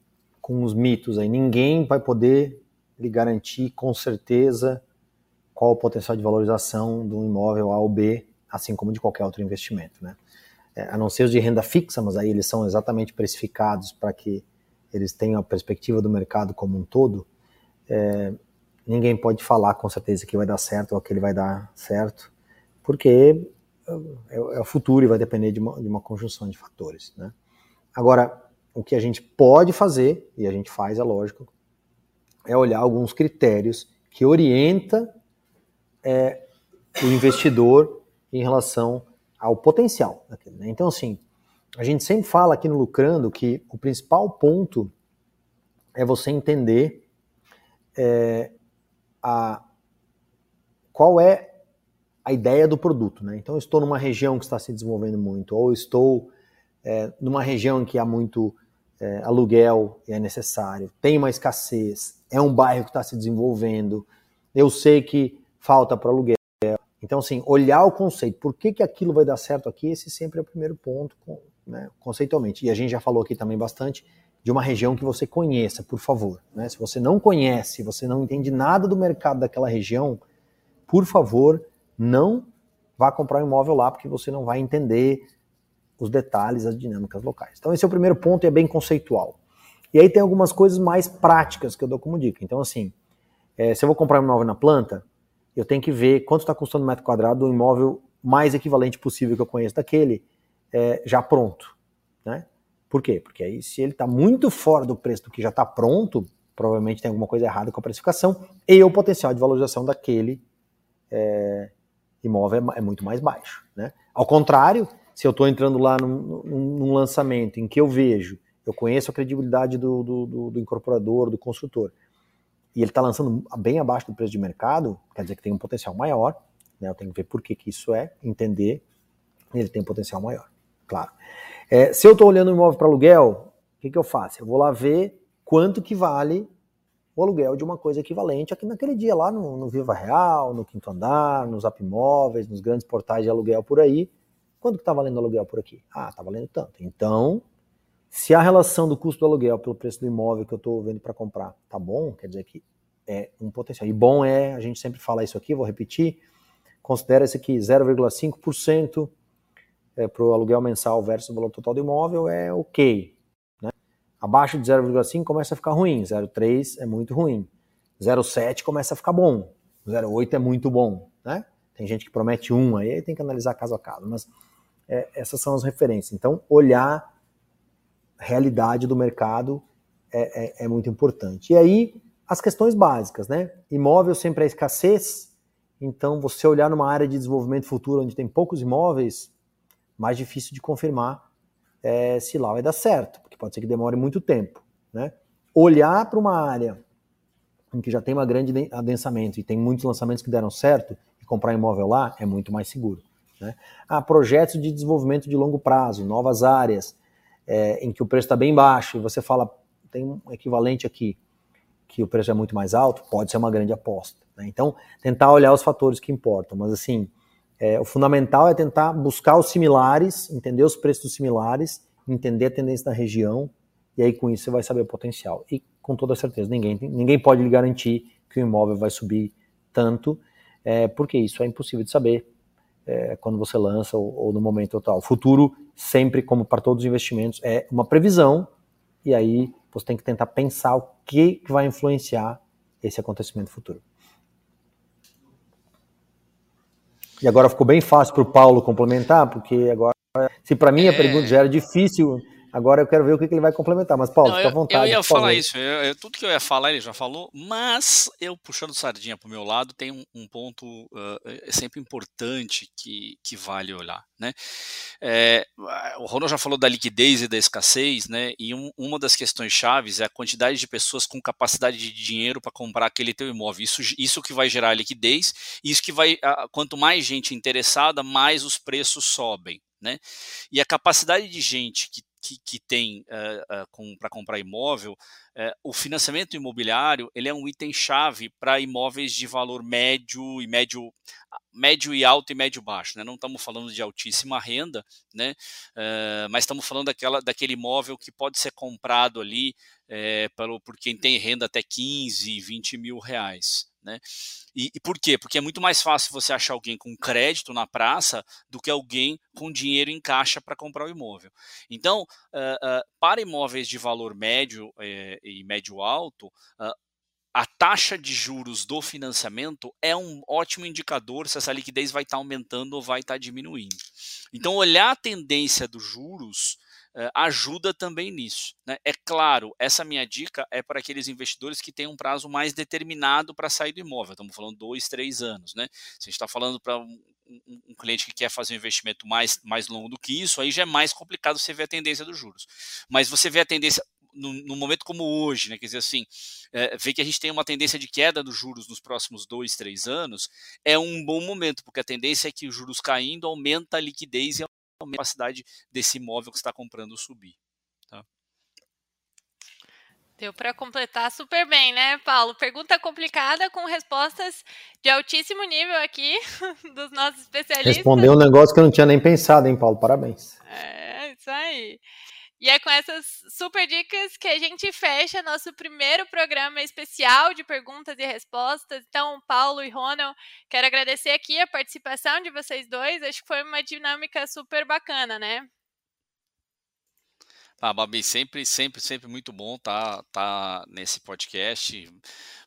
com os mitos aí. Ninguém vai poder lhe garantir com certeza qual o potencial de valorização de um imóvel A ou B, assim como de qualquer outro investimento, né? É, a não ser os de renda fixa, mas aí eles são exatamente precificados para que eles tenham a perspectiva do mercado como um todo. É, ninguém pode falar com certeza que vai dar certo ou que ele vai dar certo, porque é, é o futuro e vai depender de uma, de uma conjunção de fatores. Né? Agora, o que a gente pode fazer, e a gente faz, é lógico, é olhar alguns critérios que orienta é, o investidor em relação ao potencial. Daquele, né? Então, assim, a gente sempre fala aqui no Lucrando que o principal ponto é você entender é, a, qual é a ideia do produto. Né? Então, estou numa região que está se desenvolvendo muito, ou estou é, numa região em que há muito é, aluguel é necessário, tem uma escassez, é um bairro que está se desenvolvendo, eu sei que falta para aluguel. Então, assim, olhar o conceito, por que, que aquilo vai dar certo aqui, esse sempre é o primeiro ponto, né, conceitualmente. E a gente já falou aqui também bastante de uma região que você conheça, por favor. Né? Se você não conhece, você não entende nada do mercado daquela região, por favor, não vá comprar um imóvel lá, porque você não vai entender os detalhes, as dinâmicas locais. Então, esse é o primeiro ponto e é bem conceitual. E aí tem algumas coisas mais práticas que eu dou como dica. Então, assim, é, se eu vou comprar um imóvel na planta, eu tenho que ver quanto está custando um metro quadrado do imóvel mais equivalente possível que eu conheço daquele, é, já pronto. Né? Por quê? Porque aí, se ele está muito fora do preço do que já está pronto, provavelmente tem alguma coisa errada com a precificação e o potencial de valorização daquele é, imóvel é, é, muito mais baixo. Né? Ao contrário, se eu estou entrando lá num, num, lançamento em que eu vejo, eu conheço a credibilidade do, do, do, do incorporador, do construtor, e ele está lançando bem abaixo do preço de mercado, quer dizer que tem um potencial maior, né? eu tenho que ver por que, que isso é, entender, ele tem um potencial maior, claro. É, se eu estou olhando um imóvel para aluguel, o que, que eu faço? Eu vou lá ver quanto que vale o aluguel de uma coisa equivalente aqui naquele dia lá no, no Viva Real, no Quinto Andar, nos Zap Imóveis, nos grandes portais de aluguel por aí. Quanto que está valendo o aluguel por aqui? Ah, está valendo tanto. Então, se a relação do custo do aluguel pelo preço do imóvel que eu estou vendo para comprar tá bom, quer dizer que é um potencial. E bom é, a gente sempre fala isso aqui, vou repetir, considera esse aqui 0,5% é, para o aluguel mensal versus o valor total do imóvel é ok. Né? Abaixo de 0,5 começa a ficar ruim, 0,3 é muito ruim, 0,7 começa a ficar bom, 0,8 é muito bom. Né? Tem gente que promete 1, aí tem que analisar caso a caso, mas é, essas são as referências. Então, olhar realidade do mercado é, é, é, muito importante. E aí, as questões básicas, né? Imóvel sempre é escassez, então você olhar numa área de desenvolvimento futuro onde tem poucos imóveis, mais difícil de confirmar é, se lá vai dar certo, porque pode ser que demore muito tempo, né? Olhar para uma área em que já tem uma grande adensamento e tem muitos lançamentos que deram certo e comprar imóvel lá é muito mais seguro. Né? Ah, projetos de desenvolvimento de longo prazo, novas áreas, é, em que o preço está bem baixo e você fala, tem um equivalente aqui, que o preço é muito mais alto, pode ser uma grande aposta. Né? Então, tentar olhar os fatores que importam, mas assim, é, o fundamental é tentar buscar os similares, entender os preços similares, entender a tendência da região, e aí com isso você vai saber o potencial. E com toda certeza, ninguém, ninguém pode lhe garantir que o imóvel vai subir tanto, é, porque isso é impossível de saber é, quando você lança ou, ou, no momento total. O futuro, sempre, como para todos os investimentos, é uma previsão, e aí você tem que tentar pensar o que, que vai influenciar esse acontecimento futuro. E agora ficou bem fácil para o Paulo complementar, porque agora, se para mim a pergunta já era difícil, Agora eu quero ver o que, que ele vai complementar. Mas, Paulo, fica à vontade. Eu ia falar favor. isso. Eu, eu, tudo que eu ia falar, ele já falou. Mas eu, puxando sardinha para o meu lado, tem um, um ponto uh, é sempre importante que, que vale olhar. Né? É, o Ronald já falou da liquidez e da escassez, né? e um, uma das questões chaves é a quantidade de pessoas com capacidade de dinheiro para comprar aquele teu imóvel. Isso, isso que vai gerar liquidez, isso que vai. Quanto mais gente interessada, mais os preços sobem. Né? E a capacidade de gente que que, que tem uh, uh, com, para comprar imóvel, uh, o financiamento imobiliário ele é um item chave para imóveis de valor médio e médio médio e alto e médio baixo, né? Não estamos falando de altíssima renda, né? mas estamos falando daquela, daquele imóvel que pode ser comprado ali pelo, por quem tem renda até 15, 20 mil reais. Né? E, e, por quê? Porque é muito mais fácil você achar alguém com crédito na praça do que alguém com dinheiro em caixa para comprar o imóvel. Então, uh, uh, para imóveis de valor médio uh, e médio alto, a taxa de juros do financiamento é um ótimo indicador se essa liquidez vai estar tá aumentando ou vai estar tá diminuindo. Então, olhar a tendência dos juros ajuda também nisso. Né? É claro, essa minha dica é para aqueles investidores que têm um prazo mais determinado para sair do imóvel. Estamos falando dois, três anos. Né? Se a gente está falando para um, um, cliente que quer fazer um investimento mais, mais longo do que isso, aí já é mais complicado você ver a tendência dos juros. Mas você vê a tendência no, momento como hoje, né? Quer dizer assim, é, ver que a gente tem uma tendência de queda dos juros nos próximos dois, três anos, é um bom momento, porque a tendência é que os juros caindo aumenta a liquidez e a capacidade desse imóvel que está comprando subir. Tá? Deu para completar super bem, né, Paulo? Pergunta complicada com respostas de altíssimo nível aqui dos nossos especialistas. Respondeu um negócio que eu não tinha nem pensado, hein, Paulo? Parabéns. É, isso aí. E é com essas super dicas que a gente fecha nosso primeiro programa especial de perguntas e respostas. Então, Paulo e Ronald, quero agradecer aqui a participação de vocês dois. Acho que foi uma dinâmica super bacana, né? Ah, Babi, sempre, sempre, sempre muito bom tá, tá nesse podcast,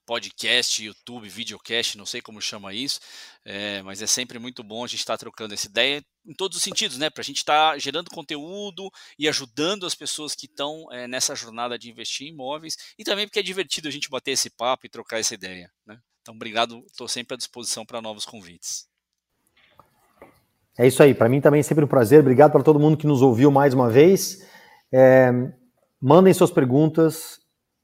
podcast, YouTube, videocast, não sei como chama isso, é, mas é sempre muito bom a gente estar tá trocando essa ideia em todos os sentidos, né? Para a gente estar tá gerando conteúdo e ajudando as pessoas que estão é, nessa jornada de investir em imóveis e também porque é divertido a gente bater esse papo e trocar essa ideia, né? Então, obrigado, estou sempre à disposição para novos convites. É isso aí, para mim também é sempre um prazer. Obrigado para todo mundo que nos ouviu mais uma vez. É, mandem suas perguntas.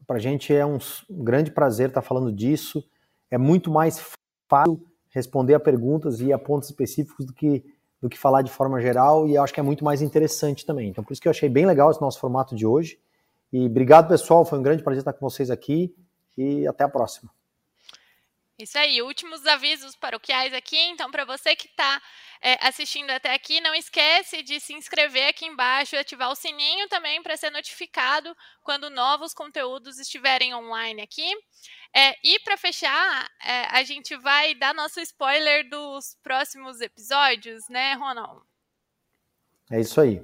Para a gente é um, grande prazer estar tá falando disso. É muito mais fácil responder a perguntas e a pontos específicos do que, do que falar de forma geral. E acho que é muito mais interessante também. Então, por isso que eu achei bem legal esse nosso formato de hoje. E obrigado, pessoal. Foi um grande prazer estar com vocês aqui. E até a próxima. Isso aí, últimos avisos paroquiais aqui. Então, para você que está é, assistindo até aqui, não esquece de se inscrever aqui embaixo e ativar o sininho também para ser notificado quando novos conteúdos estiverem online aqui. É, e para fechar, é, a gente vai dar nosso spoiler dos próximos episódios, né, Ronald? É isso aí.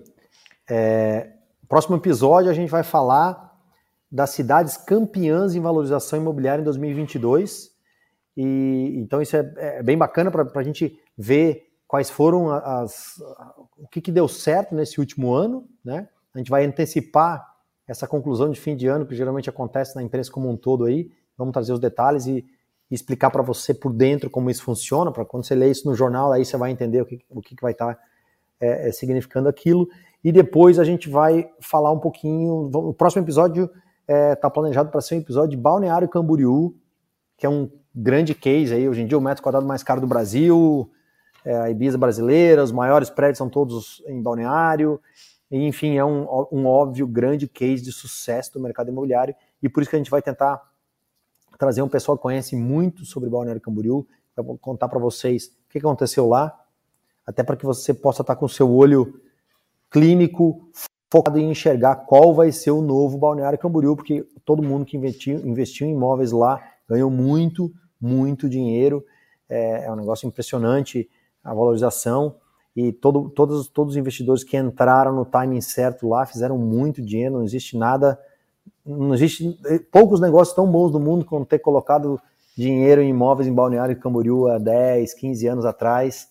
É, próximo episódio a gente vai falar das cidades campeãs em valorização imobiliária em 2022. E então isso é, é bem bacana para a gente ver quais foram as, o que, que deu certo nesse último ano, né? A gente vai antecipar essa conclusão de fim de ano que geralmente acontece na empresa como um todo aí. Vamos trazer os detalhes e, e explicar para você por dentro como isso funciona, para quando você ler isso no jornal, aí você vai entender o que, o que, que vai estar tá, é, é, significando aquilo. E depois a gente vai falar um pouquinho. O próximo episódio está é, tá planejado para ser um episódio de Balneário Camboriú, que é um grande case aí. Hoje em dia, o metro quadrado mais caro do Brasil, é, a Ibiza brasileira, os maiores prédios são todos em balneário, e, enfim, é um, um óbvio grande case de sucesso do mercado imobiliário, e por isso que a gente vai tentar trazer um pessoal que conhece muito sobre Balneário Camboriú, para contar para vocês o que aconteceu lá, até para que você possa estar com o seu olho clínico focado em enxergar qual vai ser o novo Balneário Camboriú, porque todo mundo que investiu, investiu em imóveis lá ganhou muito, muito dinheiro, é, é um negócio impressionante, a valorização e todo, todos, todos os investidores que entraram no timing certo lá fizeram muito dinheiro, não existe nada, não existe poucos negócios tão bons do mundo como ter colocado dinheiro em imóveis em Balneário Camboriú há 10, 15 anos atrás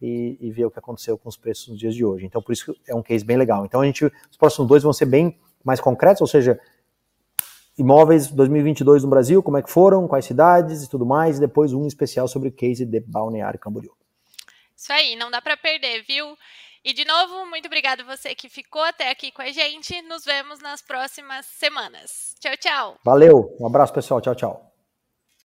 e, e ver o que aconteceu com os preços nos dias de hoje. Então, por isso é um case bem legal. Então, a gente, os próximos dois vão ser bem mais concretos, ou seja, imóveis 2022 no Brasil, como é que foram, quais cidades e tudo mais, e depois um especial sobre o case de Balneário Camboriú. Isso aí, não dá para perder, viu? E de novo, muito obrigado você que ficou até aqui com a gente. Nos vemos nas próximas semanas. Tchau, tchau. Valeu, um abraço pessoal, tchau, tchau.